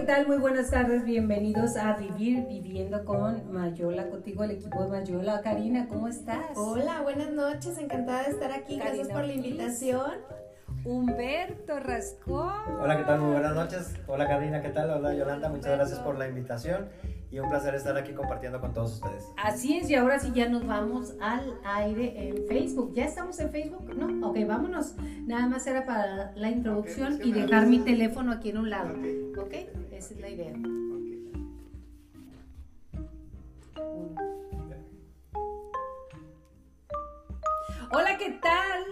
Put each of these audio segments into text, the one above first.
¿qué tal? Muy buenas tardes, bienvenidos a Vivir Viviendo con Mayola, contigo el equipo de Mayola. Karina, ¿cómo estás? Hola, buenas noches, encantada de estar aquí, gracias por la invitación. Humberto Rascón. Hola, ¿qué tal? Muy buenas noches. Hola Karina, ¿qué tal? Hola Yolanda, muchas gracias por la invitación y un placer estar aquí compartiendo con todos ustedes. Así es, y ahora sí ya nos vamos al aire en Facebook. ¿Ya estamos en Facebook? ¿No? Ok, vámonos. Nada más era para la introducción y dejar mi teléfono aquí en un lado. Ok, esa es la idea. Hola, ¿qué tal?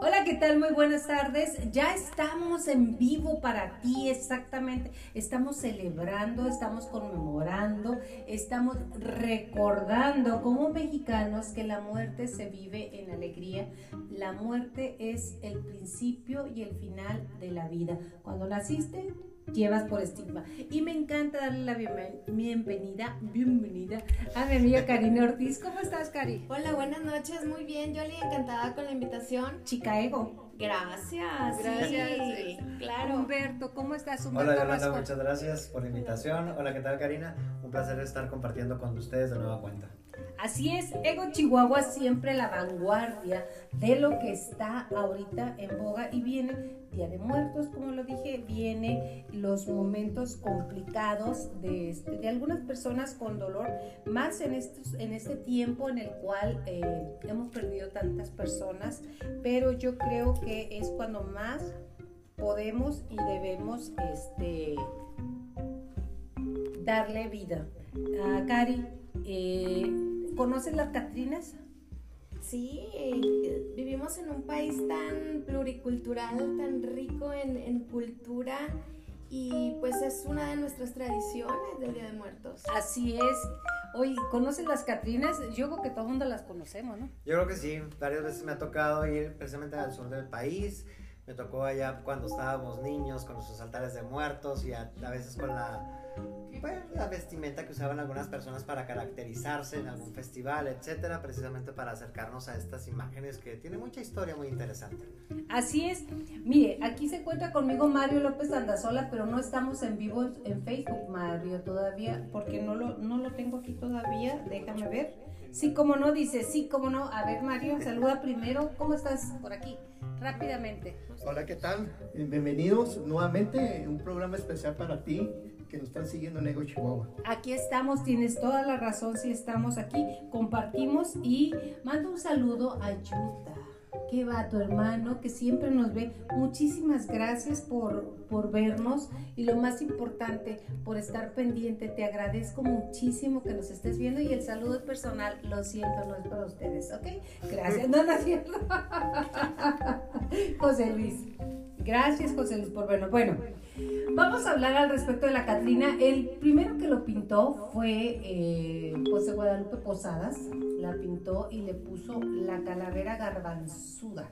Hola, ¿qué tal? Muy buenas tardes. Ya estamos en vivo para ti, exactamente. Estamos celebrando, estamos conmemorando, estamos recordando como mexicanos que la muerte se vive en alegría. La muerte es el principio y el final de la vida. Cuando naciste, llevas por estigma. Y me encanta darle la bienvenida, bienvenida a mi amiga Karina Ortiz. ¿Cómo estás, Cari? Hola, buenas noches, muy bien. Yoli, encantada con la invitación. Chica Ego. Gracias. Gracias. Sí, claro. Humberto, ¿cómo estás? Humberto Hola, Yolanda, muchas gracias por la invitación. Hola, ¿qué tal, Karina? Un placer estar compartiendo con ustedes de nueva cuenta. Así es, Ego Chihuahua siempre la vanguardia de lo que está ahorita en boga y viene Día de Muertos, como lo dije, viene los momentos complicados de, este, de algunas personas con dolor, más en, estos, en este tiempo en el cual eh, hemos perdido tantas personas, pero yo creo que es cuando más podemos y debemos este, darle vida. a Cari, eh, ¿Conocen las Catrinas? Sí, vivimos en un país tan pluricultural, tan rico en, cultura y pues es una de nuestras tradiciones del Día de Muertos. Así es. Oye, ¿conocen las Catrinas? Yo creo que todo el mundo las conocemos, ¿no? Yo creo que sí. Varias veces me ha tocado ir precisamente al sur del país. Me tocó allá cuando estábamos niños con nuestros altares de muertos y a veces con la pues, la vestimenta que usaban algunas personas para caracterizarse en algún festival, etcétera, precisamente para acercarnos a estas imágenes que tienen mucha historia muy interesante. Así es. Mire, aquí se encuentra conmigo Mario López Andazola, pero no estamos en vivo en Facebook, Mario, todavía, porque no lo, no lo tengo aquí todavía. Déjame ver. Sí, como no, dice, sí, como no. A ver, Mario, saluda primero. ¿Cómo estás por aquí? Rápidamente. Hola, ¿qué tal? Bienvenidos nuevamente, un programa especial para ti que nos están siguiendo en Ego Chihuahua. Aquí estamos, tienes toda la razón si estamos aquí, compartimos y mando un saludo a Yuta. ¿Qué va tu hermano que siempre nos ve? Muchísimas gracias por, por vernos y lo más importante, por estar pendiente. Te agradezco muchísimo que nos estés viendo y el saludo personal, lo siento, no es para ustedes, ¿ok? Gracias, no, no. José Luis. Gracias, José Luis, por vernos. Bueno, Vamos a hablar al respecto de la Catrina. El primero que lo pintó fue eh, José Guadalupe Posadas. La pintó y le puso la calavera garbanzuda.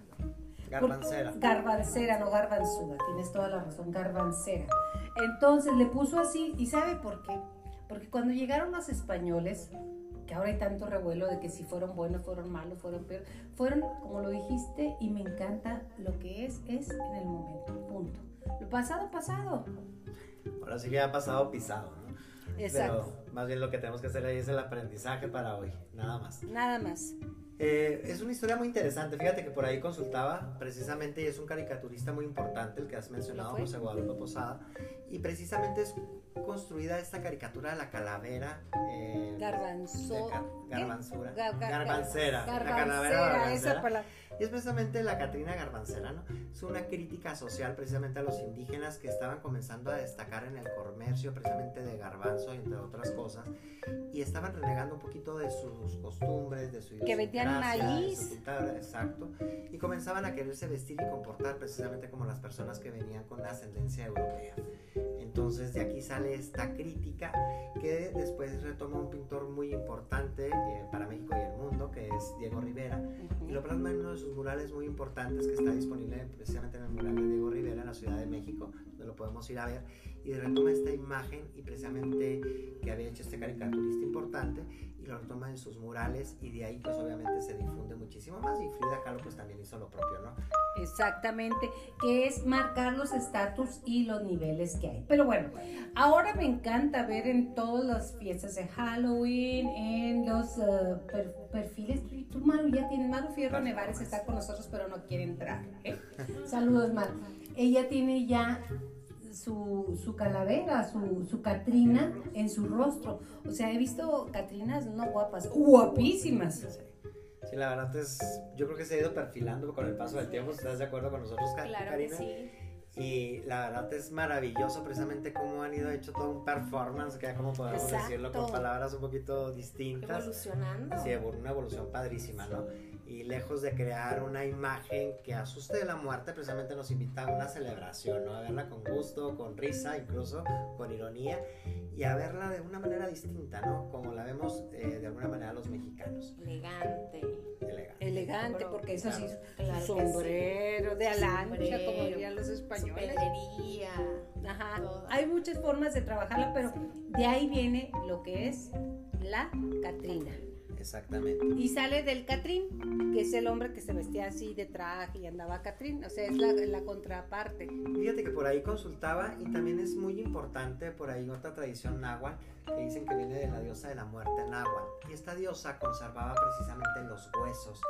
Garbancera. garbancera, no garbanzuda. Tienes toda la razón, garbancera. Entonces le puso así. ¿Y sabe por qué? Porque cuando llegaron los españoles, que ahora hay tanto revuelo de que si fueron buenos, fueron malos, fueron peor, fueron, como lo dijiste, y me encanta lo que es, es en el momento. Punto. Lo pasado, pasado. Ahora sí que ha pasado pisado, ¿no? Exacto. Pero más bien lo que tenemos que hacer ahí es el aprendizaje para hoy, nada más. Nada más. Eh, es una historia muy interesante. Fíjate que por ahí consultaba precisamente, y es un caricaturista muy importante, el que has mencionado, José Guadalupe Posada, y precisamente es construida esta caricatura de la calavera. Eh, Garbanzo. garbanzura. garbancera. La calavera garbancera. Y es precisamente la Catrina Garbancera, ¿no? Es una crítica social precisamente a los indígenas que estaban comenzando a destacar en el comercio precisamente de garbanzo, entre otras cosas, y estaban renegando un poquito de sus costumbres, de su Que vendían maíz. exacto. Y comenzaban a quererse vestir y comportar precisamente como las personas que venían con la ascendencia europea. Entonces de aquí sale esta crítica que después retoma un pintor muy importante eh, para México y el mundo, que es Diego Rivera, y lo plasma en uno de sus murales muy importantes que está disponible precisamente en el mural de Diego Rivera en la Ciudad de México, donde lo podemos ir a ver, y retoma esta imagen y precisamente que había hecho este caricaturista importante y lo retoma en sus murales y de ahí pues obviamente se difunde muchísimo más y Frida Kahlo pues también hizo lo propio, ¿no? Exactamente, que es marcar los estatus y los niveles que hay. Pero bueno, ahora me encanta ver en todas las fiestas de Halloween, en los uh, per- perfiles. Tú, Maru, ya tienes, Maru Fierro Nevares está con nosotros, pero no quiere entrar. ¿eh? Saludos, Maru. Ella tiene ya su, su calavera, su, su Catrina en su rostro. O sea, he visto Catrinas no guapas, guapísimas. Sí, la verdad es, yo creo que se ha ido perfilando con el paso del tiempo. ¿Estás de acuerdo con nosotros, Ka- Claro que Karina? sí. Y la verdad es maravilloso precisamente cómo han ido hecho todo un performance, que como podemos Exacto. decirlo con palabras un poquito distintas. Evolucionando. Sí, una evolución padrísima, ¿no? Y lejos de crear una imagen que asuste de la muerte, precisamente nos invita a una celebración, ¿no? A verla con gusto, con risa, incluso con ironía, y a verla de una manera distinta, ¿no? Como la vemos eh, de alguna manera los mexicanos. Elegante. Elegante. Elegante, porque eso sí, Claro que sí. sombrero de alancha, Sombrero, como dirían los españoles. Ajá. Hay muchas formas de trabajarla, pero de ahí viene lo que es la Catrina. Exactamente. Y sale del Catrín, que es el hombre que se vestía así de traje y andaba Catrín. O sea, es la, la contraparte. Fíjate que por ahí consultaba y también es muy importante por ahí otra tradición náhuatl que dicen que viene de la diosa de la muerte náhuatl. Y esta diosa conservaba precisamente los huesos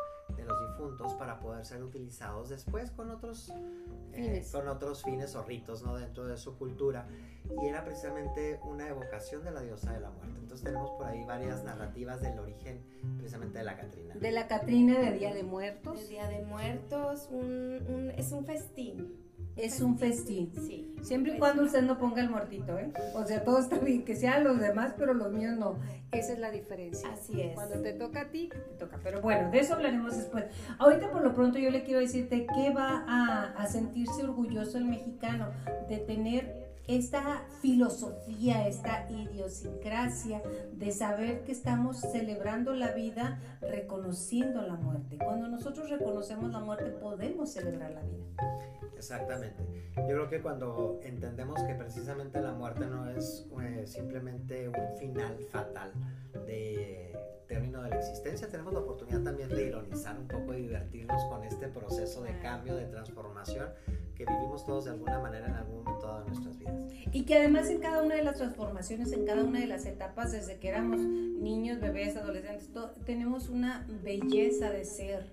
de los difuntos para poder ser utilizados después con otros eh, Fines. con otros fines o ritos no dentro de su cultura y era precisamente una evocación de la diosa de la muerte entonces tenemos por ahí varias narrativas del origen precisamente de la Catrina De la Catrina de Día de Muertos. El Día de Muertos un, un- es un festín. Es un festín. Sí. Siempre y cuando usted no ponga el muertito, ¿eh? O sea, todo está bien, que sean los demás, pero los míos no. Esa es la diferencia. Así es. Cuando te toca a ti, te toca. Pero bueno, de eso hablaremos después. Ahorita por lo pronto yo le quiero decirte que va a, a sentirse orgulloso el mexicano de tener esta filosofía, esta idiosincrasia de saber que estamos celebrando la vida reconociendo la muerte. Cuando nosotros reconocemos la muerte podemos celebrar la vida. Exactamente. Yo creo que cuando entendemos que precisamente la muerte no es eh, simplemente un final fatal de término de la existencia, tenemos la oportunidad también de ironizar un poco y divertirnos con este proceso de cambio, de transformación que vivimos todos de alguna manera en algún momento de nuestras vidas. Y que además en cada una de las transformaciones, en cada una de las etapas, desde que éramos niños, bebés, adolescentes, to- tenemos una belleza de ser,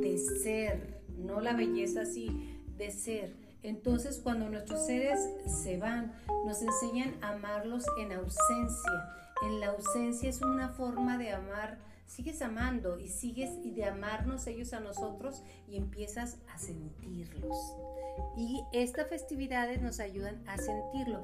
de ser, no la belleza así, de ser. Entonces cuando nuestros seres se van, nos enseñan a amarlos en ausencia. En la ausencia es una forma de amar, sigues amando y sigues y de amarnos ellos a nosotros y empiezas a sentirlos. Y estas festividades nos ayudan a sentirlo.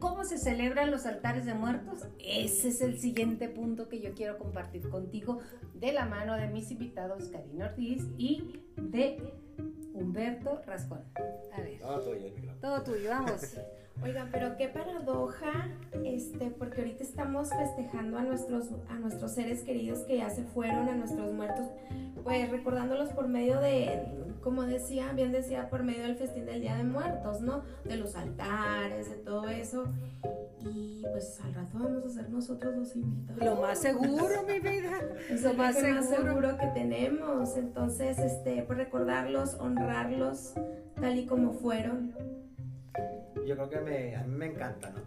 ¿Cómo se celebran los altares de muertos? Ese es el siguiente punto que yo quiero compartir contigo de la mano de mis invitados Karina Ortiz y de Humberto Rascón. A ver, Todo tuyo, todo tuyo, vamos. Oigan, pero qué paradoja, este, porque ahorita estamos festejando a nuestros, a nuestros seres queridos que ya se fueron, a nuestros muertos, pues recordándolos por medio de, como decía, bien decía, por medio del festín del Día de Muertos, ¿no? De los altares, de todo eso. Y pues al rato vamos a ser nosotros los invitados. Lo más seguro, mi vida. Es Lo más seguro que tenemos. Entonces, este, pues recordarlos, honrarlos tal y como fueron. Yo creo que me, a mí me encanta, ¿no?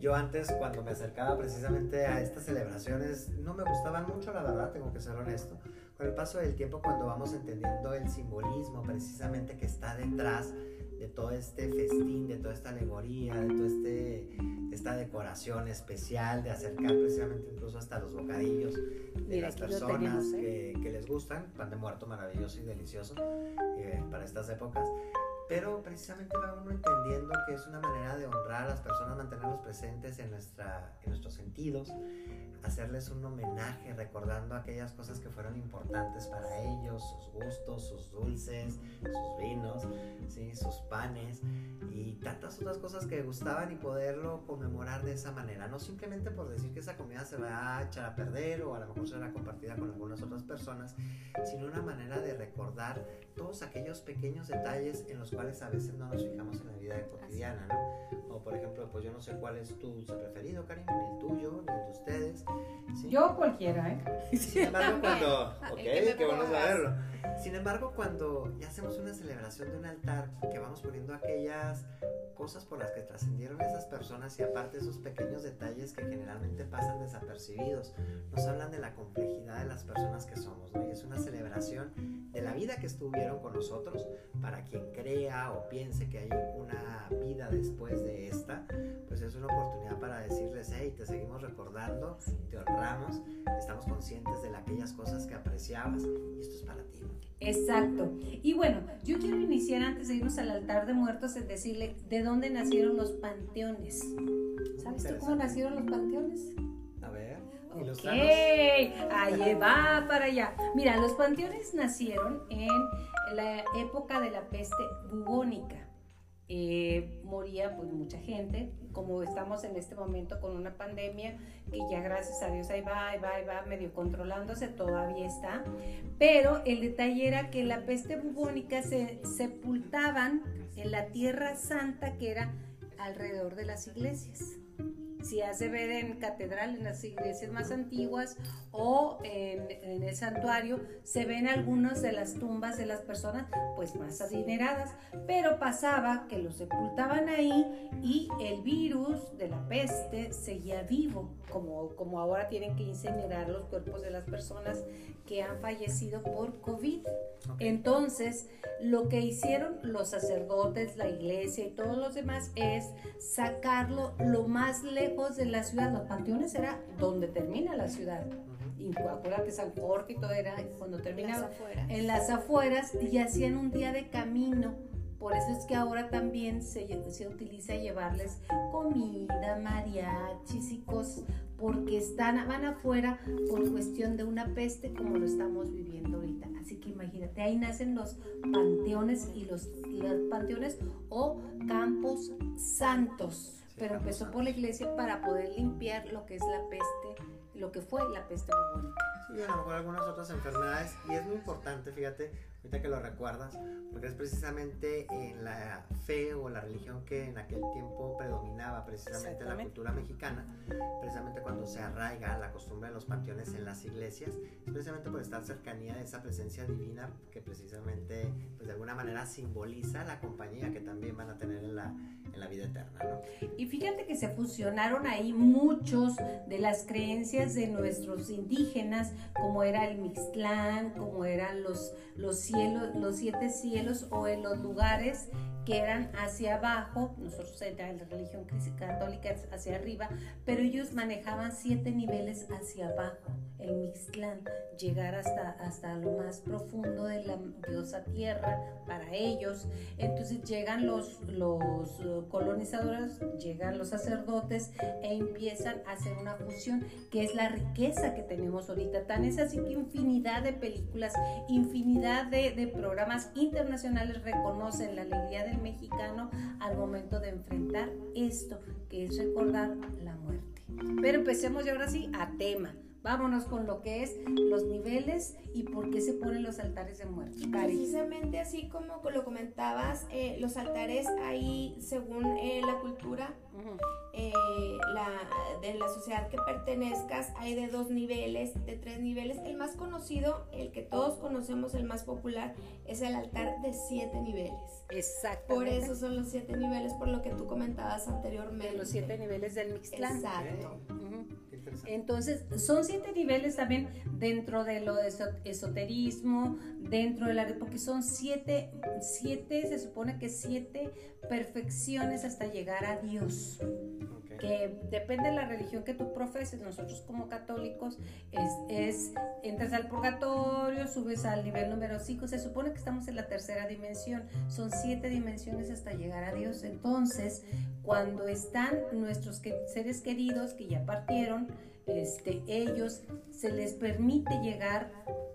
Yo antes, cuando me acercaba precisamente a estas celebraciones, no me gustaban mucho, la verdad, tengo que ser honesto. Con el paso del tiempo, cuando vamos entendiendo el simbolismo precisamente que está detrás de todo este festín, de toda esta alegoría, de toda este, esta decoración especial, de acercar precisamente incluso hasta los bocadillos de Mira, las personas tenemos, ¿eh? que, que les gustan, pan de muerto maravilloso y delicioso eh, para estas épocas pero precisamente va uno entendiendo que es una manera de honrar a las personas, mantenerlos presentes en, nuestra, en nuestros sentidos, hacerles un homenaje recordando aquellas cosas que fueron importantes para ellos, sus gustos, sus dulces, sus vinos, ¿sí? sus panes y tantas otras cosas que gustaban y poderlo conmemorar de esa manera, no simplemente por decir que esa comida se va a echar a perder o a lo mejor será compartida con algunas otras personas, sino una manera de recordar todos aquellos pequeños detalles en los cuales a veces no nos fijamos en la vida cotidiana, ¿no? O por ejemplo, pues yo no sé cuál es tu dulce preferido, Karim, ni el tuyo, ni el de ustedes. ¿sí? Yo cualquiera, ¿eh? Sin embargo, cuando... Ok, qué bueno saberlo. Sin embargo, cuando ya hacemos una celebración de un altar, que vamos poniendo aquellas cosas por las que trascendieron esas personas y aparte esos pequeños detalles que generalmente pasan desapercibidos, nos hablan de la complejidad de las personas que somos, ¿no? Y es una celebración de la vida que estuvieron con nosotros, para quien o piense que hay una vida después de esta, pues es una oportunidad para decirles, hey, te seguimos recordando, te honramos, estamos conscientes de aquellas cosas que apreciabas y esto es para ti. Exacto. Y bueno, yo quiero iniciar antes de irnos al altar de muertos en decirle de dónde nacieron los panteones. ¿Sabes tú cómo nacieron los panteones? A ver, Ok, ahí va para allá. Mira, los panteones nacieron en la época de la peste bubónica. Eh, moría pues mucha gente, como estamos en este momento con una pandemia que ya gracias a Dios ahí va, ahí va, ahí va, medio controlándose, todavía está. Pero el detalle era que la peste bubónica se sepultaban en la tierra santa que era alrededor de las iglesias si hace ver en catedral, en las iglesias más antiguas o en el santuario, se ven algunas de las tumbas de las personas pues más adineradas, pero pasaba que los sepultaban ahí y el virus de la peste seguía vivo, como, como ahora tienen que incinerar los cuerpos de las personas que han fallecido por COVID. Entonces, lo que hicieron los sacerdotes, la iglesia y todos los demás es sacarlo lo más lejos de la ciudad. Los panteones era donde termina la ciudad. Y acuérdate, San Jorge y todo era cuando Las terminaba afueras. en las afueras y hacían un día de camino. Por eso es que ahora también se, se utiliza llevarles comida, mariachis y cosas, porque están, van afuera por cuestión de una peste como lo estamos viviendo ahorita. Así que imagínate, ahí nacen los panteones y los, los panteones o campos santos. Sí, Pero empezó por la iglesia para poder limpiar lo que es la peste, lo que fue la peste bubónica. Sí, a lo mejor algunas otras enfermedades. Y es muy importante, fíjate, ahorita que lo recuerdas, porque es precisamente en la fe o la religión que en aquel tiempo predominaba, precisamente en la cultura mexicana, precisamente cuando se arraiga la costumbre de los panteones en las iglesias, es precisamente por estar cercanía de esa presencia divina que precisamente, pues de alguna manera simboliza la compañía que también van a tener en la, en la vida eterna, ¿no? Y fíjate que se fusionaron ahí muchos de las creencias de nuestros indígenas, como era el Mixtlán, como eran los, los cielos, los siete cielos o en los lugares que eran hacia abajo, nosotros en la religión católica hacia arriba, pero ellos manejaban siete niveles hacia abajo, el Mixtlán, llegar hasta, hasta lo más profundo de la diosa tierra para ellos. Entonces llegan los, los eh, colonizadores, llegan los sacerdotes e empiezan a hacer una fusión, que es la riqueza que tenemos ahorita. Tan es así que infinidad de películas, infinidad de, de programas internacionales reconocen la alegría mexicano al momento de enfrentar esto, que es recordar la muerte. Pero empecemos ya ahora sí a tema. Vámonos con lo que es los niveles y por qué se ponen los altares de muerte. Precisamente así como lo comentabas, eh, los altares ahí, según eh, la cultura Eh, la, de la sociedad que pertenezcas, hay de dos niveles, de tres niveles. El más conocido, el que todos conocemos, el más popular, es el altar de siete niveles. Exactamente. Por eso son los siete niveles, por lo que tú comentabas anteriormente. de los siete niveles del Mixtlán. Exacto. Ujú. Qué interesante. Entonces, son siete niveles también dentro de lo de eso- esoterismo, dentro de la... porque son siete, siete, se supone que siete perfecciones hasta llegar a Dios. Que depende de la religión que tú profeses. Nosotros como católicos es, es entras al purgatorio, subes al nivel número 5, se supone que estamos en la tercera dimensión, son siete dimensiones hasta llegar a Dios. Entonces, cuando están nuestros que- seres queridos que ya partieron, este, ellos se les permite llegar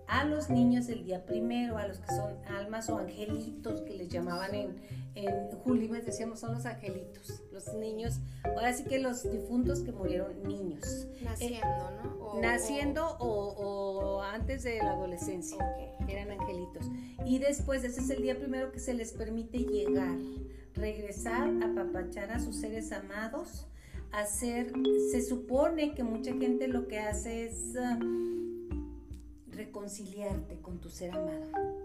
a los niños el día primero, a los que son almas o angelitos que les llamaban en, en Julimes, decíamos son los angelitos, los niños, ahora sí que los difuntos que murieron niños. Naciendo, ¿no? O- Naciendo o, o antes de la adolescencia Ok. eran angelitos. Y después, ese es el día primero que se les permite llegar, regresar, apapachar a sus seres amados, hacer, se supone que mucha gente lo que hace es ah, reconciliarte con tu ser amado.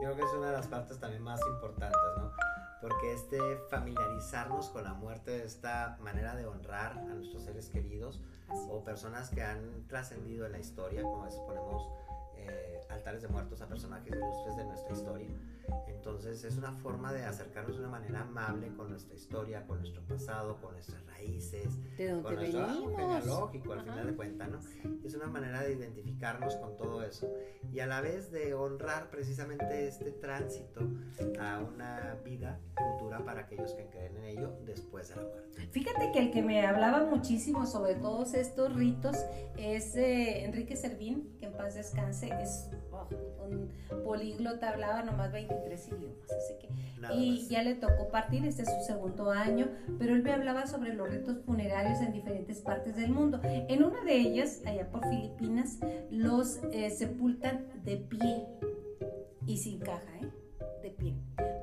Yo creo que es una de las partes también más importantes, ¿no? Porque este familiarizarnos con la muerte, esta manera de honrar a nuestros seres queridos o personas que han trascendido en la historia, como a veces ponemos eh, altares de muertos a personajes ilustres de nuestra historia. Entonces es una forma de acercarnos de una manera amable con nuestra historia, con nuestro pasado, con nuestras raíces, ¿De dónde con nuestro árbol genealógico al final de cuentas, ¿no? Es una manera de identificarnos con todo eso y a la vez de honrar precisamente este tránsito a una vida futura para aquellos que creen en ello después de la muerte. Fíjate que el que me hablaba muchísimo sobre todos estos ritos es eh, Enrique Servín, que en paz descanse, es oh, un políglota, hablaba nomás 23 idiomas, así que Nada y más. ya le tocó partir, este es su segundo año, pero él me hablaba sobre los ritos funerarios en diferentes partes del mundo. En una de ellas, allá por Filipinas, los eh, sepultan de pie y sin caja, ¿eh? De pie.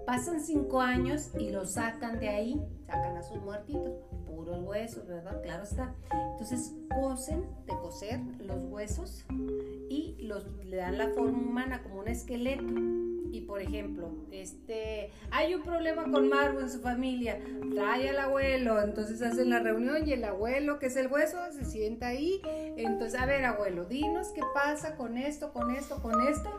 Pasan cinco años y los sacan de ahí, sacan a sus muertitos, puros huesos, ¿verdad? Claro está. Entonces cosen, de coser los huesos y los, le dan la forma humana como un esqueleto. Y por ejemplo, este, hay un problema con Maru en su familia, trae al abuelo, entonces hacen la reunión y el abuelo, que es el hueso, se sienta ahí. Entonces, a ver, abuelo, dinos qué pasa con esto, con esto, con esto.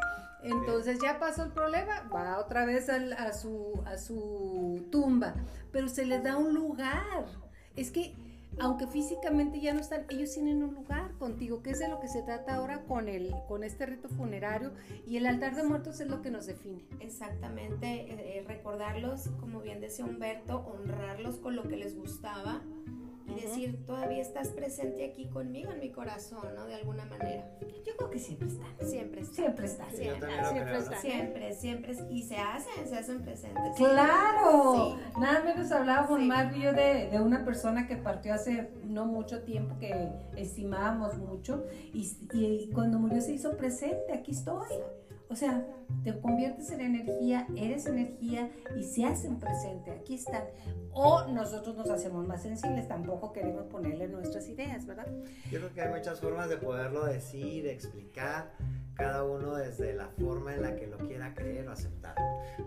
Entonces ya pasó el problema, va otra vez a, su, a su tumba, pero se les da un lugar. Es que aunque físicamente ya no están, ellos tienen un lugar contigo, que es de lo que se trata ahora con, el, con este rito funerario y el altar de muertos es lo que nos define. Exactamente, eh, eh, recordarlos, como bien decía Humberto, honrarlos con lo que les gustaba y decir, todavía estás presente aquí conmigo en mi corazón, ¿no? De alguna manera. Yo creo que siempre están. Siempre está. Siempre están. Sí, siempre ¿no? están. Siempre, siempre. Y se hacen, se hacen presentes. Claro, Sí. nada menos hablábamos Sí. yo de, de una persona que partió hace no mucho tiempo que estimábamos mucho y, y cuando murió se hizo presente, aquí estoy. O sea, te conviertes en energía, eres energía y se hacen presente, aquí están. O nosotros nos hacemos más sensibles, tampoco queremos ponerle nuestras ideas, ¿verdad? Yo creo que hay muchas formas de poderlo decir, explicar, cada uno desde la forma en la que lo quiera creer o aceptar.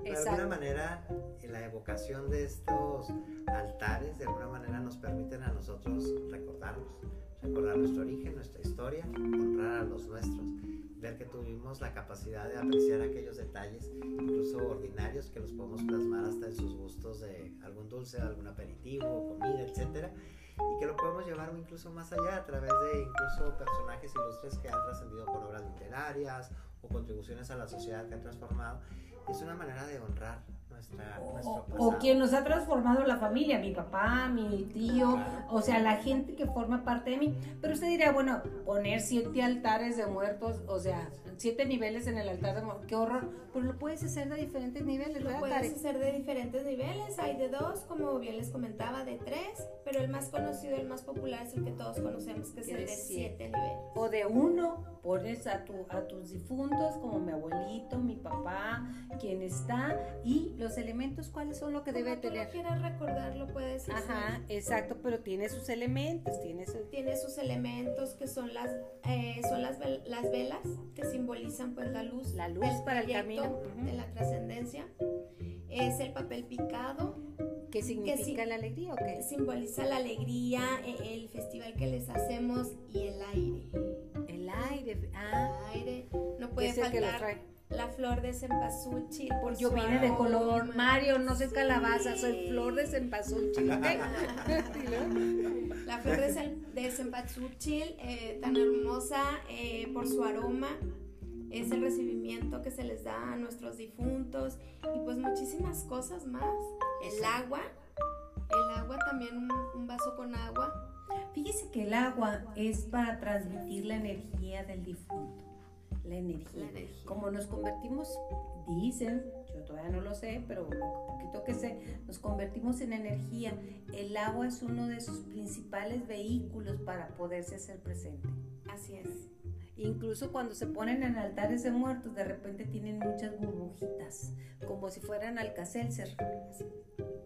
De alguna manera, la evocación de estos altares, de alguna manera nos permiten a nosotros recordarnos, recordar nuestro origen, nuestra historia, honrar a los nuestros, ver que tuvimos la capacidad de apreciar aquellos detalles, incluso ordinarios, que los podemos plasmar hasta en sus gustos de algún dulce, algún aperitivo, comida, etcétera y que lo podemos llevar incluso más allá a través de incluso personajes ilustres que han trascendido con obras literarias o contribuciones a la sociedad que han transformado. Es una manera de honrar nuestra, O, quien nos ha transformado la familia, mi papá, mi tío, o sea, la gente que forma parte de mí. Pero usted diría, bueno, poner siete altares de muertos, o sea, siete niveles en el altar de muertos, qué horror. Pero lo puedes hacer de diferentes niveles, Lo ¿verdad, puedes Tare? hacer de diferentes niveles, hay de dos, como bien les comentaba, de tres, pero el más conocido, el más popular es el que todos conocemos, que es el de siete niveles. O de uno, pones a, tu, a tus difuntos, como mi abuelito, mi papá, quien está, y los elementos, ¿cuáles son lo que debe tú tener? lo quieras recordar, lo puedes hacer. Ajá, exacto, pero tiene sus elementos, tiene sus... Tiene sus elementos que son las eh, son las, vel- las velas que simbolizan pues la luz, La luz del para el camino. De la trascendencia. Es el papel picado, ¿Qué significa la alegría o qué? simboliza la alegría, eh, el festival que les hacemos y el aire. Aire. Ah, El aire. No puede es el que lo faltar trae. la flor de cempasúchil por Yo vine de color. aroma. Mario, no soy calabaza, soy flor de cempasúchil. La flor de, de cempasúchil, eh, tan hermosa eh, por su aroma, es el recibimiento que se les da a nuestros difuntos y pues muchísimas cosas más. El agua, el agua también, un, un vaso con agua. Fíjese que el agua es para transmitir la energía del difunto. la energía. La energía. Como nos convertimos, dicen, yo todavía no lo sé, pero lo poquito que sé, nos convertimos en energía. El agua es uno de sus principales vehículos para poderse hacer presente. Así es. Incluso cuando se ponen en altares de muertos, de repente tienen muchas burbujitas, como si fueran alcacelser.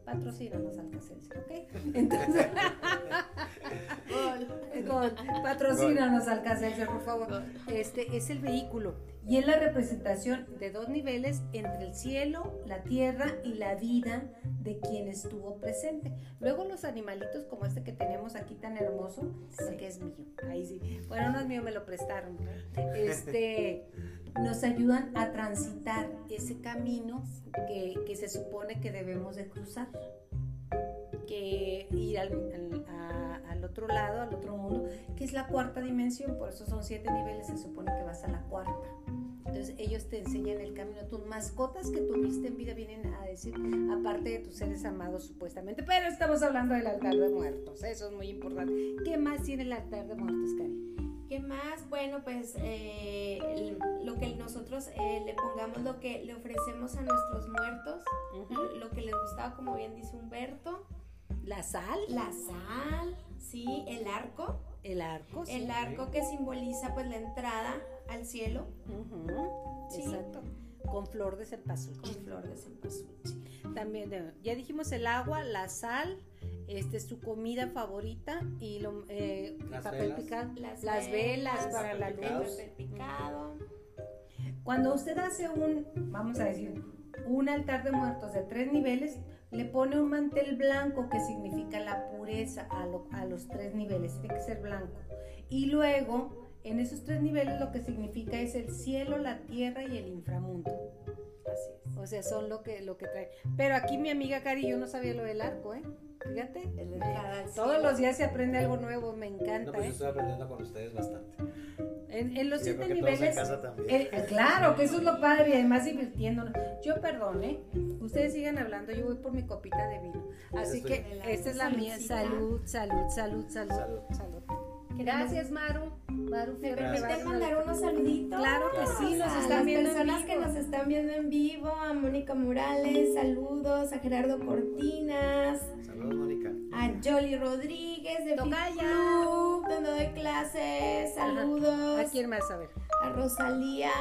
Patrocínanos alcacelser, ¿ok? Entonces, Gol. patrocínanos alcacelser, por favor. Este es el vehículo y es la representación de dos niveles entre el cielo, la tierra y la vida de quien estuvo presente. Luego los animalitos como este que tenemos aquí tan hermoso, que es mío. Ahí sí. Bueno, no es mío, me lo prestaron. Este nos ayudan a transitar ese camino que, que se supone que debemos de cruzar que ir al, al, a- al otro lado, al otro mundo, que es la cuarta dimensión, por eso son siete niveles, se supone que vas a la cuarta. Entonces ellos te enseñan el camino. Tus mascotas que tuviste en vida vienen a decir, aparte de tus seres amados supuestamente, pero estamos hablando del altar de muertos, eso es muy importante. ¿Qué más tiene el altar de muertos, Cari? ¿Qué más? Bueno, pues eh, el- lo que nosotros eh, le pongamos, lo que le ofrecemos a nuestros muertos, lo que les gustaba, como bien dice Humberto, La sal, la sal, sí, el arco, el arco, sí. el arco que simboliza pues la entrada al cielo Sí. Exacto. Con flor de con cempasúchil. flor de cempasúchil. También, ya dijimos el agua, la sal, este es su comida favorita y lo, eh, Las papel velas. picado, las, velas para la luz. papel picado. Cuando usted hace un, vamos a decir, un altar de muertos de tres niveles, le pone un mantel blanco que significa la pureza a, lo- a los tres niveles, tiene que ser blanco. Y luego, en esos tres niveles lo que significa es el cielo, la tierra y el inframundo. Así es. O sea, son lo que, lo que trae. Pero aquí mi amiga Cari, yo no sabía lo del arco, ¿eh? Fíjate. Todos los días se aprende algo nuevo, me No, encanta. pues yo ¿eh? estoy aprendiendo con ustedes bastante. En, en los Yo siete creo que todos en niveles. casa también. eh, eh, claro, que eso es lo padre y además divirtiéndonos. Yo perdón, ¿eh? Ustedes sigan hablando, yo voy por mi copita de vino. Así Estoy- que esta es la mía. Salud, salud, salud, salud, Salud. salud. Gracias, Maru. Maru ¿Me permiten mandar unos saluditos? Claro que sí, nos a están las viendo en personas vivo. que nos están viendo en vivo, a Mónica Morales, saludos, a Gerardo Cortinas, Saludos, Mónica. a Jolly Rodríguez de Tocaya. Club, donde doy clases, saludos, ¿A quién más? A ver. a Rosalía,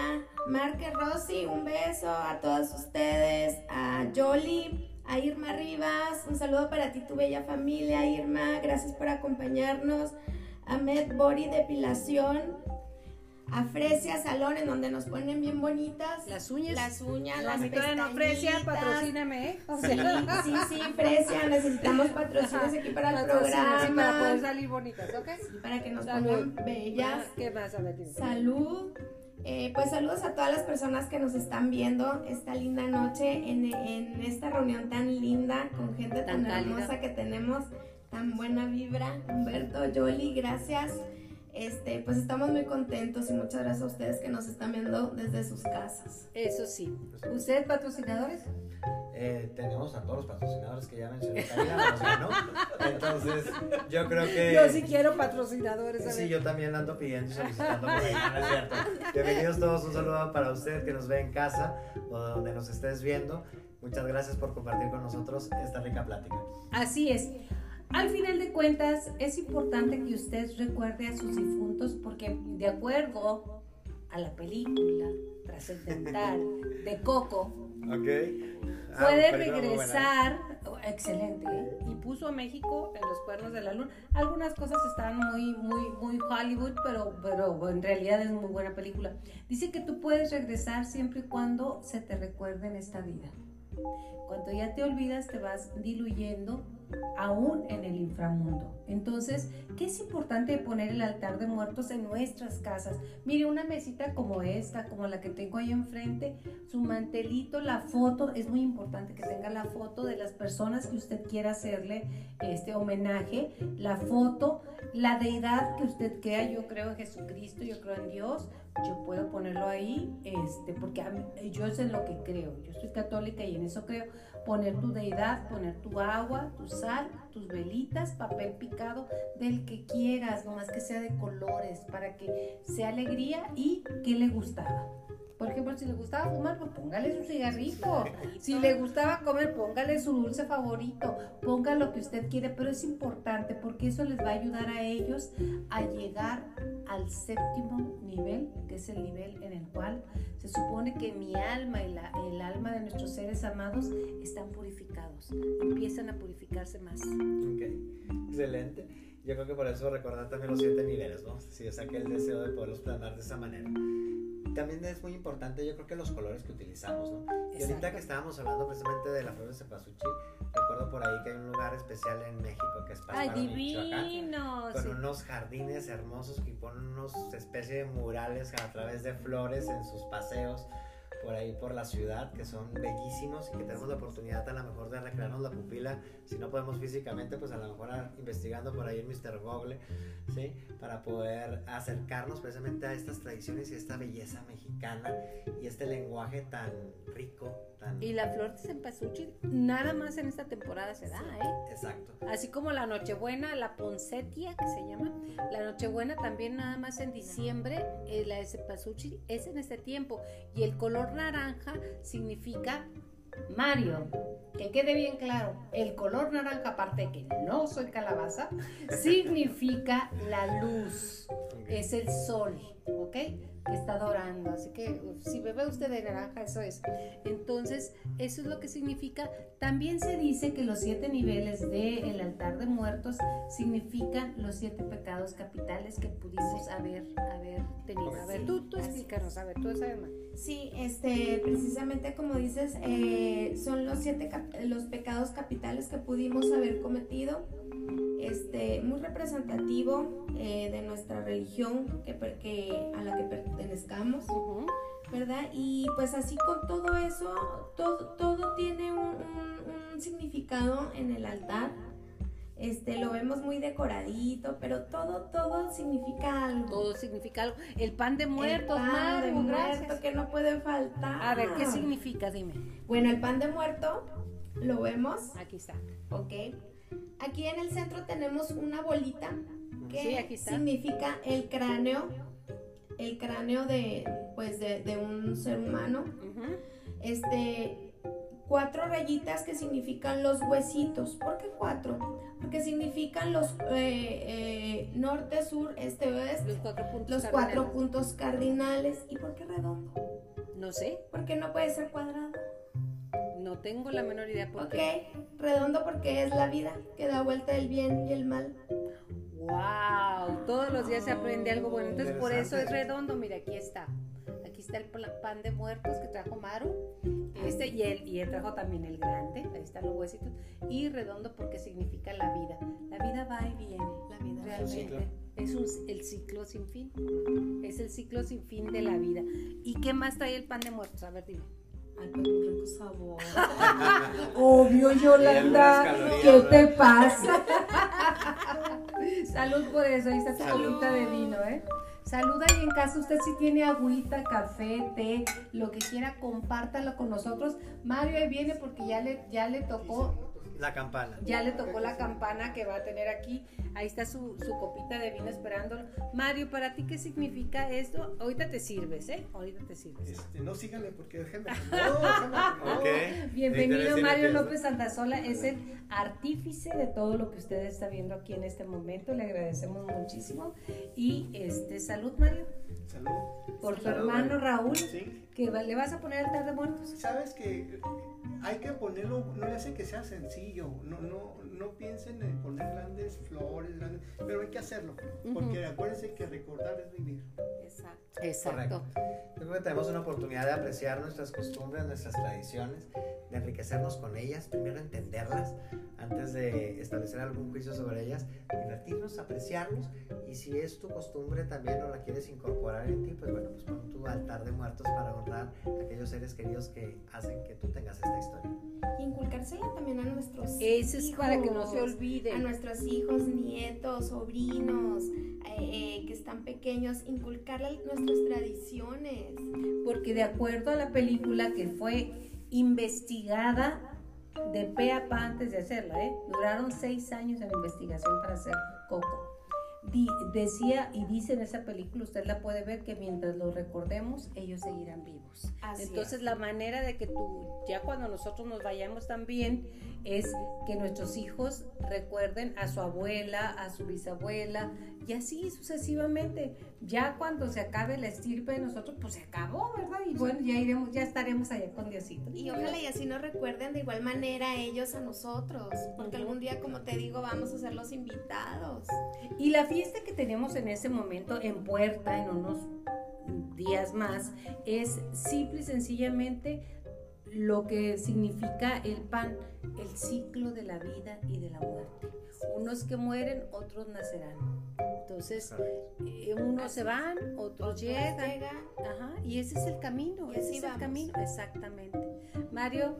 Marque Rossi, un beso a todos ustedes, a Jolly, a Irma Rivas, un saludo para ti, tu bella familia, Irma, gracias por acompañarnos, a Med Body Depilación, a Fresia Salón, en donde nos ponen bien bonitas Las uñas. las uñas, No, las todavía no, Fresia, pestañitas. patrocíname, ¿eh? Sí, sí, sí, Fresia, necesitamos patrocinios aquí para el sí, para poder programa, salir bonitas, ¿ok? para que nos Salud. pongan bellas. ¿Qué más? A ver, dime. Salud. Eh, pues saludos a todas las personas que nos están viendo esta linda noche en, en esta reunión tan linda con gente tan, hermosa que tenemos, tan buena vibra. Humberto, Yoli, gracias. Este, pues estamos muy contentos y muchas gracias a ustedes que nos están viendo desde sus casas. Eso sí. ¿Ustedes patrocinadores? Eh, tenemos a todos los patrocinadores que ya mencioné. Ganó. Entonces, yo creo que. Yo sí quiero patrocinadores. a Sí, ver. yo también ando pidiendo y solicitando por ahí, no es cierto. Bienvenidos todos, un saludo para usted que nos ve en casa o donde nos estés viendo. Muchas gracias por compartir con nosotros esta rica plática. Así es. Al final de cuentas, es importante que usted recuerde a sus difuntos porque de acuerdo a la película trascendental de Coco, Ok. puede regresar, oh, excelente, ¿eh? y puso a México en los cuernos de la luna. Algunas cosas están muy, muy, muy Hollywood, pero, pero en realidad es muy buena película. Dice que tú puedes regresar siempre y cuando se te recuerde en esta vida. Cuando ya te olvidas, te vas diluyendo aún en el inframundo. Entonces, ¿qué es importante poner el altar de muertos en nuestras casas? Mire, una mesita como esta, como la que tengo ahí enfrente, su mantelito, la foto, es muy importante que tenga la foto de las personas que usted quiera hacerle este homenaje, la foto, la deidad que usted crea, yo creo en Jesucristo, yo creo en Dios, yo puedo ponerlo ahí, este, porque yo es en lo que creo, yo soy católica y en eso creo, poner tu deidad, poner tu agua, tu sal, tus velitas, papel picado, del que quieras, nomás que sea de colores, para que sea alegría y que le gustaba. Por ejemplo, si le gustaba fumar, pues póngale su cigarrito. Si le gustaba comer, póngale su dulce favorito. Ponga lo que usted quiere, pero es importante porque eso les va a ayudar a ellos a llegar al séptimo nivel, que es el nivel en el cual se supone que mi alma y la, el alma de nuestros seres amados están purificados. Empiezan a purificarse más. Ok, excelente. Yo creo que por eso recordar también los siete niveles, ¿no? Si es aquel deseo de poderlos planear de esa manera también es muy importante, yo creo que los colores que utilizamos, ¿no? Y ahorita que estábamos hablando precisamente de la flor de cempasúchil, recuerdo por ahí que hay un lugar especial en México que es Ay, divino. con unos jardines hermosos que ponen unos especie de murales a través de flores en sus paseos por ahí por la ciudad que son bellísimos y que tenemos la oportunidad a lo mejor de recrearnos la pupila si no podemos físicamente pues a lo mejor investigando por ahí en Mr. Google ¿sí? para poder acercarnos precisamente a estas tradiciones y esta belleza mexicana y este lenguaje tan rico tan... y la flor de cempasúchil nada más en esta temporada se da ¿eh? exacto así como la nochebuena la poncetia que se llama la nochebuena también nada más en diciembre eh, la de cempasúchil es en este tiempo y el color naranja significa Mario, que quede bien claro, el color naranja, aparte de que no soy calabaza, significa la luz, es el sol, ¿ok? que está adorando. Así que si bebe usted de naranja, eso es. Entonces, eso es lo que significa. También se dice que los siete niveles del altar de muertos significan los siete pecados capitales que pudimos haber, haber tenido. A ver, tú, tú explícanos, a ver, tú sabes más. Sí, este, precisamente como dices, eh, son los siete los pecados capitales que pudimos haber cometido este, muy representativo eh, de nuestra religión que, que, a la que pertenezcamos, ¿verdad? Y pues así con todo eso, todo, todo tiene un, significado en el altar. Este, lo vemos muy decoradito, pero todo, todo significa algo. Todo significa algo. El pan de muertos, el pan de muerto que no puede faltar. A ver, ¿qué significa? Dime. Bueno, el pan de muerto lo vemos. Aquí está. Ok. Aquí en el centro tenemos una bolita que significa el cráneo, el cráneo de, pues de, un ser humano. Este, cuatro rayitas que significan los huesitos. ¿Por qué cuatro? Porque significan los eh, eh, norte, sur, este, oeste. Los cuatro puntos los cuatro puntos cardinales. ¿Y por qué redondo? No sé. Porque no puede ser cuadrado. No tengo la menor idea por Ok, redondo porque es la vida que da vuelta el bien y el mal. ¡Wow! Todos los días se aprende algo bueno. Entonces, por eso es redondo. Mira, aquí está. Aquí está el pan de muertos que trajo Maru. Este, y él, y él trajo también el grande. Ahí están los huesitos. Y redondo porque significa la vida. La vida va y viene. La vida realmente. Es un, el ciclo sin fin. Es el ciclo sin fin de la vida. ¿Y qué más trae el pan de muertos? A ver, dime. Ay, pero sabor. Obvio, Yolanda. ¿Qué te pasa? Salud por eso. Ahí está tu copita de vino, ¿eh? Saluda y en casa usted si tiene agüita, café, té, lo que quiera, compártalo con nosotros. Mario ahí viene porque ya le, ya le tocó la campana. Ya le tocó la campana que va a tener aquí. Ahí está su, copita de vino esperándolo. Mario, ¿para ti qué significa esto? Ahorita te sirves, ¿eh? Ahorita te sirves. Este, no, síganle porque déjenme. Bienvenido Mario López Santasola. Es el artífice de todo lo que usted está viendo aquí en este momento. Le agradecemos muchísimo. Y este, salud, Mario. Salud. Por su hermano Raúl. Que le vas a poner altar de muertos. Sabes que hay que ponerlo, no le hace que sea sencillo, no, no, no piensen en poner grandes flores, grandes, pero hay que hacerlo, porque acuérdense que recordar es vivir. Exacto. Exacto. Yo creo que tenemos una oportunidad de apreciar nuestras costumbres, nuestras tradiciones, de enriquecernos con ellas, primero entenderlas antes de establecer algún juicio sobre ellas, divertirnos, apreciarlos y si es tu costumbre también o la quieres incorporar en ti, pues bueno, pues pon tu altar de muertos para honrar a aquellos seres queridos que hacen que tú tengas esta historia. inculcársela también a nuestros Eso es para que no se olvide. A nuestros hijos, nietos, sobrinos, eh, eh, que están pequeños, inculcarle nuestras tradiciones. Porque de acuerdo a la película que fue investigada de pe a pa antes de hacerla, ¿eh? Duraron seis años en investigación para hacer Coco. Di- decía y dice en esa película, usted la puede ver, que mientras lo recordemos, ellos seguirán vivos. Así Entonces es. la manera de que tú, ya cuando nosotros nos vayamos también, es que nuestros hijos recuerden a su abuela, a su bisabuela, y así sucesivamente. Ya cuando se acabe la estirpe de nosotros, pues se acabó, ¿verdad? Y bueno, ya iremos, ya estaremos allá con Diosito. Y ojalá y así nos recuerden de igual manera ellos a nosotros, porque algún día, como te digo, vamos a ser los invitados. Y la fiesta que tenemos en ese momento en Puerta, en unos días más, es simple y sencillamente lo que significa el pan, el ciclo de la vida y de la muerte. Unos que mueren, otros nacerán. Entonces, eh, unos se van, otros llegan. Llegan. Ajá, y ese es el camino, Y ese es el camino, exactamente. Mario,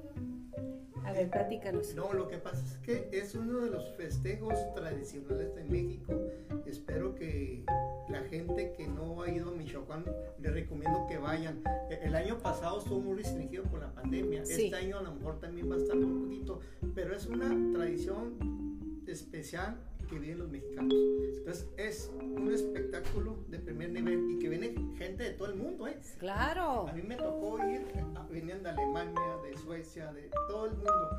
a ver, platícanos. No, lo que pasa es que es uno de los festejos tradicionales de México. Espero que la gente que no ha ido a Michoacán, les recomiendo que vayan. E- El año pasado estuvo muy restringido por la pandemia. Sí. Este año a lo mejor también va a estar un poquito, pero es una tradición especial que viven los mexicanos. Entonces es un espectáculo de primer nivel y que viene gente de todo el mundo, ¿eh? Claro. A mí me tocó ir, venían de Alemania, de Suecia, de todo el mundo.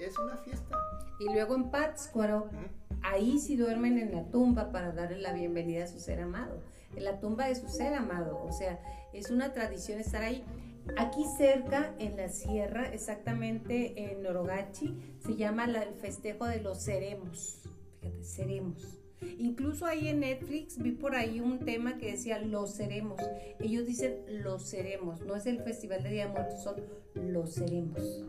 Y es una fiesta. Y luego en Pátzcuaro, ¿Mm? ahí sí duermen en la tumba para darle la bienvenida a su ser amado. En la tumba de su ser amado. O sea, es una tradición estar ahí. Aquí cerca, en la sierra, exactamente en Norogachi, se llama la- el festejo de los seremos. Seremos. Incluso ahí en Netflix vi por ahí un tema que decía los seremos. Ellos dicen los seremos, no es el festival de Día de Muertos, son los seremos.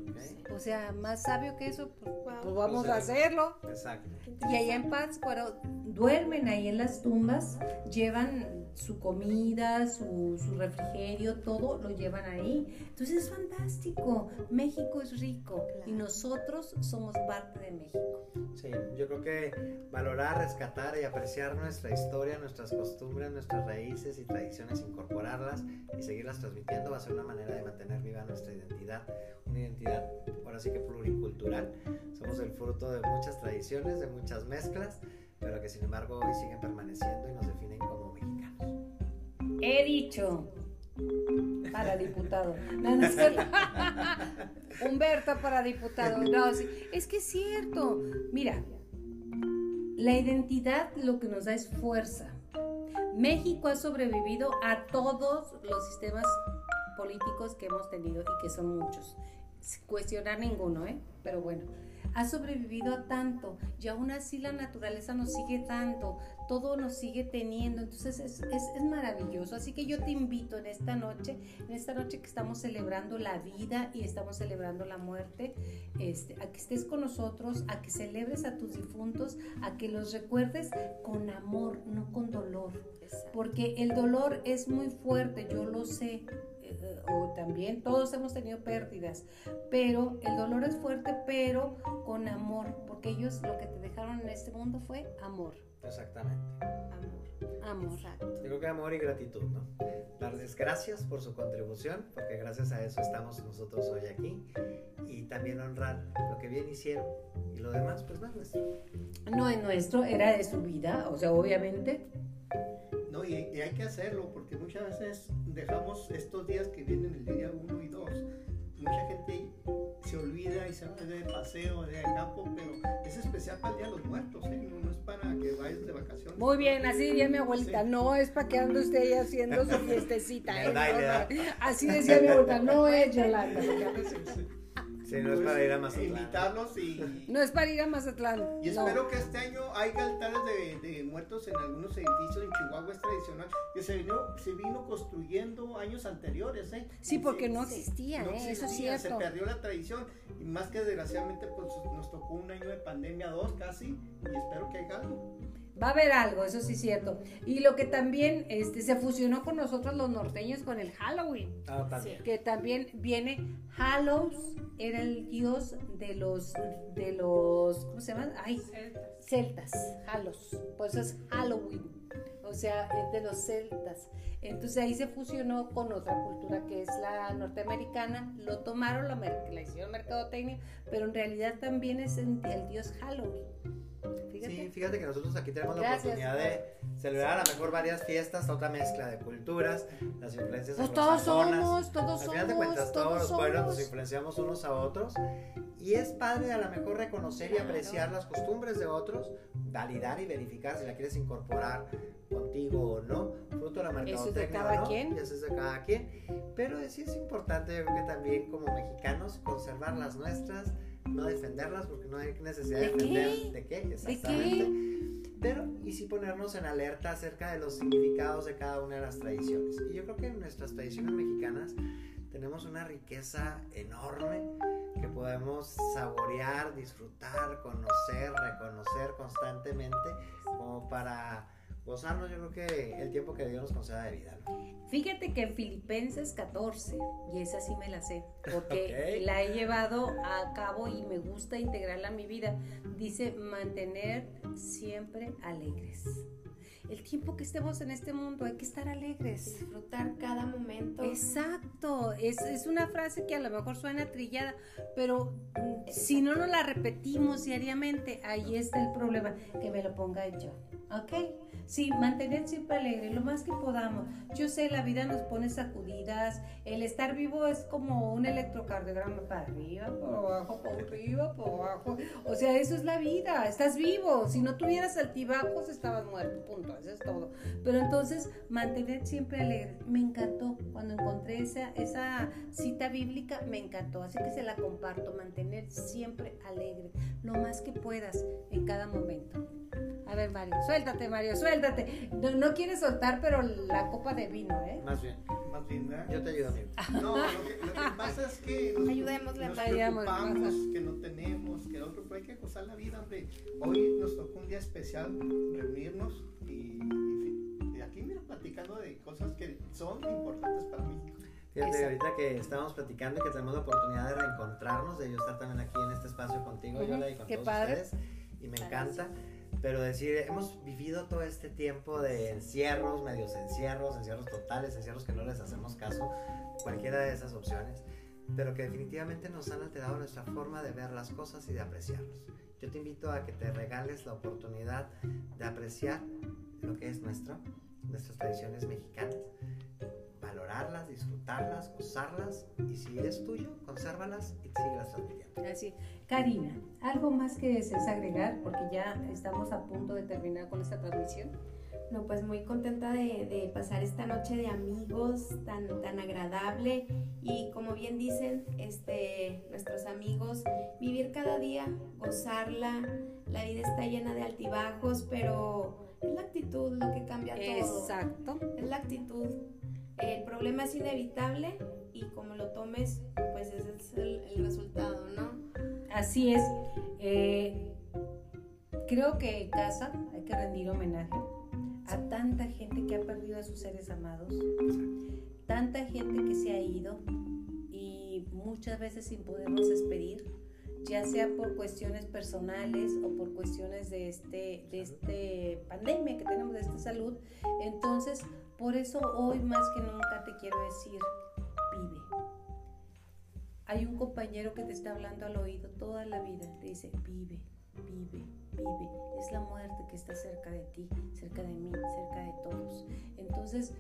O sea, más sabio que eso, pues, Wow. pues vamos a hacerlo. Exacto. Y allá en Pátzcuaro duermen ahí en las tumbas, llevan su comida, su, su refrigerio, todo lo llevan ahí. Entonces es fantástico. México es rico y nosotros somos parte de México. Sí, yo creo que valorar, rescatar y apreciar nuestra historia, nuestras costumbres, nuestras raíces y tradiciones, incorporarlas y seguirlas transmitiendo va a ser una manera de mantener viva nuestra identidad, una identidad ahora sí que pluricultural. Somos el fruto de muchas tradiciones, de muchas mezclas, pero que sin embargo hoy siguen permaneciendo y nos definen como mexicanos. He dicho para diputado. No, no es cierto. Humberto para diputado. No, sí. Es que es cierto. Mira, la identidad lo que nos da es fuerza. México ha sobrevivido a todos los sistemas políticos que hemos tenido y que son muchos. Sin cuestionar ninguno, ¿eh? Pero bueno, ha sobrevivido a tanto y aún así la naturaleza nos sigue dando, todo nos sigue teniendo, entonces es, es, es maravilloso. Así que yo te invito en esta noche, en esta noche que estamos celebrando la vida y estamos celebrando la muerte, este, a que estés con nosotros, a que celebres a tus difuntos, a que los recuerdes con amor, no con dolor. Porque el dolor es muy fuerte, yo lo sé, o también todos hemos tenido pérdidas, pero el dolor es fuerte, pero con amor, porque ellos lo que te dejaron en este mundo fue amor, Exactamente. Amor. amor. Exacto. Yo creo que amor y gratitud, ¿no? Darles gracias por su contribución, porque gracias a eso estamos nosotros hoy aquí. Y también honrar lo que bien hicieron. Y lo demás, pues no es nuestro. No es nuestro, era de su vida, o sea, obviamente. No, y, y hay que hacerlo porque muchas veces dejamos estos días que vienen el día 1 y 2. Mucha gente se olvida y se va de paseo, de campo, pero es especial para el Día de los Muertos, ¿eh? no, no es para que vayas de vacaciones. Muy bien, así diría mi abuelita, Sí. no es para que ande usted ahí haciendo su fiestecita. ¿eh? Así decía mi abuelita, no es Yolanda. Sí, no es para ir a Mazatlán. Invitarlos y, No es para ir a Mazatlán. y no. espero que este año haya altares de, de muertos en algunos edificios en Chihuahua, es tradicional, que se vino, se vino construyendo años anteriores. ¿eh? Sí, porque no existía, No ¿eh? eso es existía, cierto. Se perdió la tradición y más que desgraciadamente pues nos tocó un año de pandemia, dos casi, y espero que haya algo. Va a haber algo, eso sí es cierto. Y lo que también este, se fusionó con nosotros los norteños con el Halloween, Ah, también. que también viene Halos, era el dios de los, de los, ¿cómo se llaman? Ay, celtas, Halos, pues es Halloween. o sea, es de los celtas. Entonces ahí se fusionó con otra cultura que es la norteamericana, lo tomaron, mer- la hicieron mercadotecnia, pero en realidad también es el dios Halloween. Fíjate. Sí, fíjate que nosotros aquí tenemos la Gracias. oportunidad de celebrar a lo mejor varias fiestas, otra mezcla de culturas, las influencias Pues todos somos, todos Al somos, final de cuentas, todos todos los pueblos nos somos. influenciamos unos a otros y es padre a lo mejor reconocer y Claro. apreciar las costumbres de otros, validar y verificar si la quieres incorporar contigo o no, fruto de la Eso es de mercadotecnia cada no, quien. y eso es de cada quien, pero sí es importante yo creo que también como mexicanos conservar las nuestras, no defenderlas porque no hay necesidad de, ¿De qué? defender de qué, exactamente. Pero, y sí ponernos en alerta acerca de los significados de cada una de las tradiciones. Y yo creo que en nuestras tradiciones mexicanas tenemos una riqueza enorme que podemos saborear, disfrutar, conocer, reconocer constantemente, como para gozarnos, yo creo que el tiempo que Dios nos conceda de vida. ¿no? Fíjate que en Filipenses 14, y esa sí me la sé, porque la he llevado a cabo y me gusta integrarla a mi vida, dice mantener siempre alegres. El tiempo que estemos en este mundo hay que estar alegres. Disfrutar cada momento. Exacto, es, es una frase que a lo mejor suena trillada, pero mm, si no nos la repetimos diariamente, ahí está el problema, que me lo ponga yo, ¿ok? Sí, mantener siempre alegre, lo más que podamos. Yo sé, la vida nos pone sacudidas, el estar vivo es como un electrocardiograma para arriba, para abajo, para arriba, para abajo. O sea, eso es la vida, estás vivo. Si no tuvieras altibajos, estabas muerto, punto, eso es todo. Pero entonces, mantener siempre alegre. Me encantó cuando encontré esa, esa cita bíblica, me encantó. Así que se la comparto, mantener siempre alegre, lo más que puedas en cada momento. A ver, Mario, suéltate, Mario, suéltate. No, no quieres soltar, pero la copa de vino, ¿eh? Más bien, Más bien, ¿verdad? yo te ayudo, amigo. No, lo que, lo que pasa es que nos, Ayudémosle, nos preocupamos que no tenemos, que el otro, pero hay que gozar la vida, hombre. Hoy nos tocó un día especial reunirnos y, y fin, y aquí mira platicando de cosas que son importantes para mí. Fíjate, ahorita que estábamos platicando y que tenemos la oportunidad de reencontrarnos, de yo estar también aquí en este espacio contigo, Yola, y con qué todos padre. ustedes, y me encanta. Pero decir, hemos vivido todo este tiempo de encierros, medios encierros, encierros totales, encierros que no les hacemos caso, cualquiera de esas opciones, pero que definitivamente nos han alterado nuestra forma de ver las cosas y de apreciarlos. Yo te invito a que te regales la oportunidad de apreciar lo que es nuestro, nuestras tradiciones mexicanas, valorarlas, disfrutarlas, gozarlas y si es tuyo, consérvalas y síguelas transmitiendo. Así. Karina, ¿algo más que desees agregar? Porque ya estamos a punto de terminar con esta transmisión. No, pues muy contenta de, de pasar esta noche de amigos tan, tan agradable y como bien dicen este, nuestros amigos, vivir cada día, gozarla, la vida está llena de altibajos, pero es la actitud lo que cambia todo. Exacto. Es la actitud. El problema es inevitable y como lo tomes, pues ese es el, el resultado, ¿no? Así es. Eh, creo que en casa hay que rendir homenaje a tanta gente que ha perdido a sus seres amados, tanta gente que se ha ido y muchas veces sin podernos despedir, ya sea por cuestiones personales o por cuestiones de este, de este pandemia que tenemos de esta salud. Entonces, por eso hoy más que nunca te quiero decir, vive. Hay un compañero que te está hablando al oído toda la vida, te dice, vive, vive, vive. Es la muerte que está cerca de ti, cerca de mí, cerca de todos. Entonces,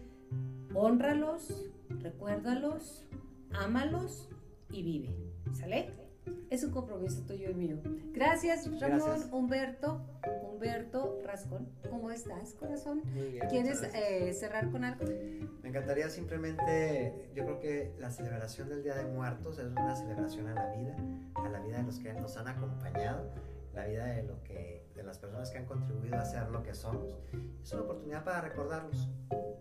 honralos, recuérdalos, ámalos y vive. ¿Sale? Es un compromiso tuyo y mío. Gracias, Ramón, Gracias. Humberto, Humberto Rascón. ¿Cómo estás, corazón? Muy bien, ¿Quieres eh, cerrar con algo? Me encantaría simplemente, yo creo que la celebración del Día de Muertos es una celebración a la vida, a la vida de los que nos han acompañado, la vida de lo que de las personas que han contribuido a ser lo que somos. Es una oportunidad para recordarlos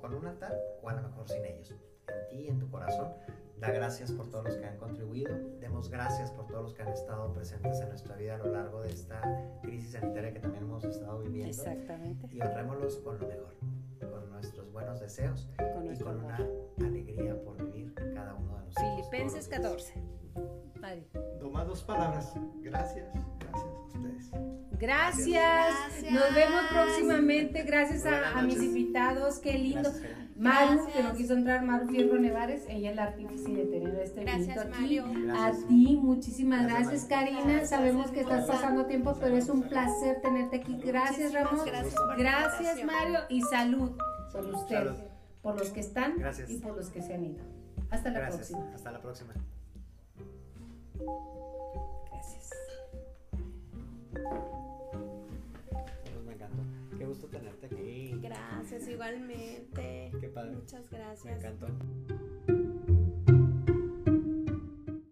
con un altar o a lo mejor sin ellos. En ti, en tu corazón, da gracias por todos los que han contribuido, demos gracias por todos los que han estado presentes en nuestra vida a lo largo de esta crisis sanitaria que también hemos estado viviendo Exactamente. y honrémoslos con lo mejor, con nuestros buenos deseos Con y con amor. una alegría por vivir cada uno de nosotros. Filipenses todos los días. 14. Mario. Toma dos palabras. Gracias, gracias a ustedes. Gracias. Gracias. Nos vemos próximamente. Gracias a, a mis invitados. Qué lindo. Gracias. Maru, Gracias. que no quiso entrar, Maru Fierro Nevares, ella es la artífice de tener este evento aquí. Mario. Gracias. A ti, muchísimas Gracias. Karina. Gracias, Sabemos que estás pasando tiempo, pero es un placer tenerte aquí. Gracias, Ramón. Gracias. Mario. Y salud por ustedes, por los que están Gracias. y por los que se han ido. Hasta la Gracias. próxima. Hasta la próxima. Gracias. Pues me encantó. Qué gusto tenerte aquí. Gracias, igualmente. Qué padre. Muchas Me gracias. encantó.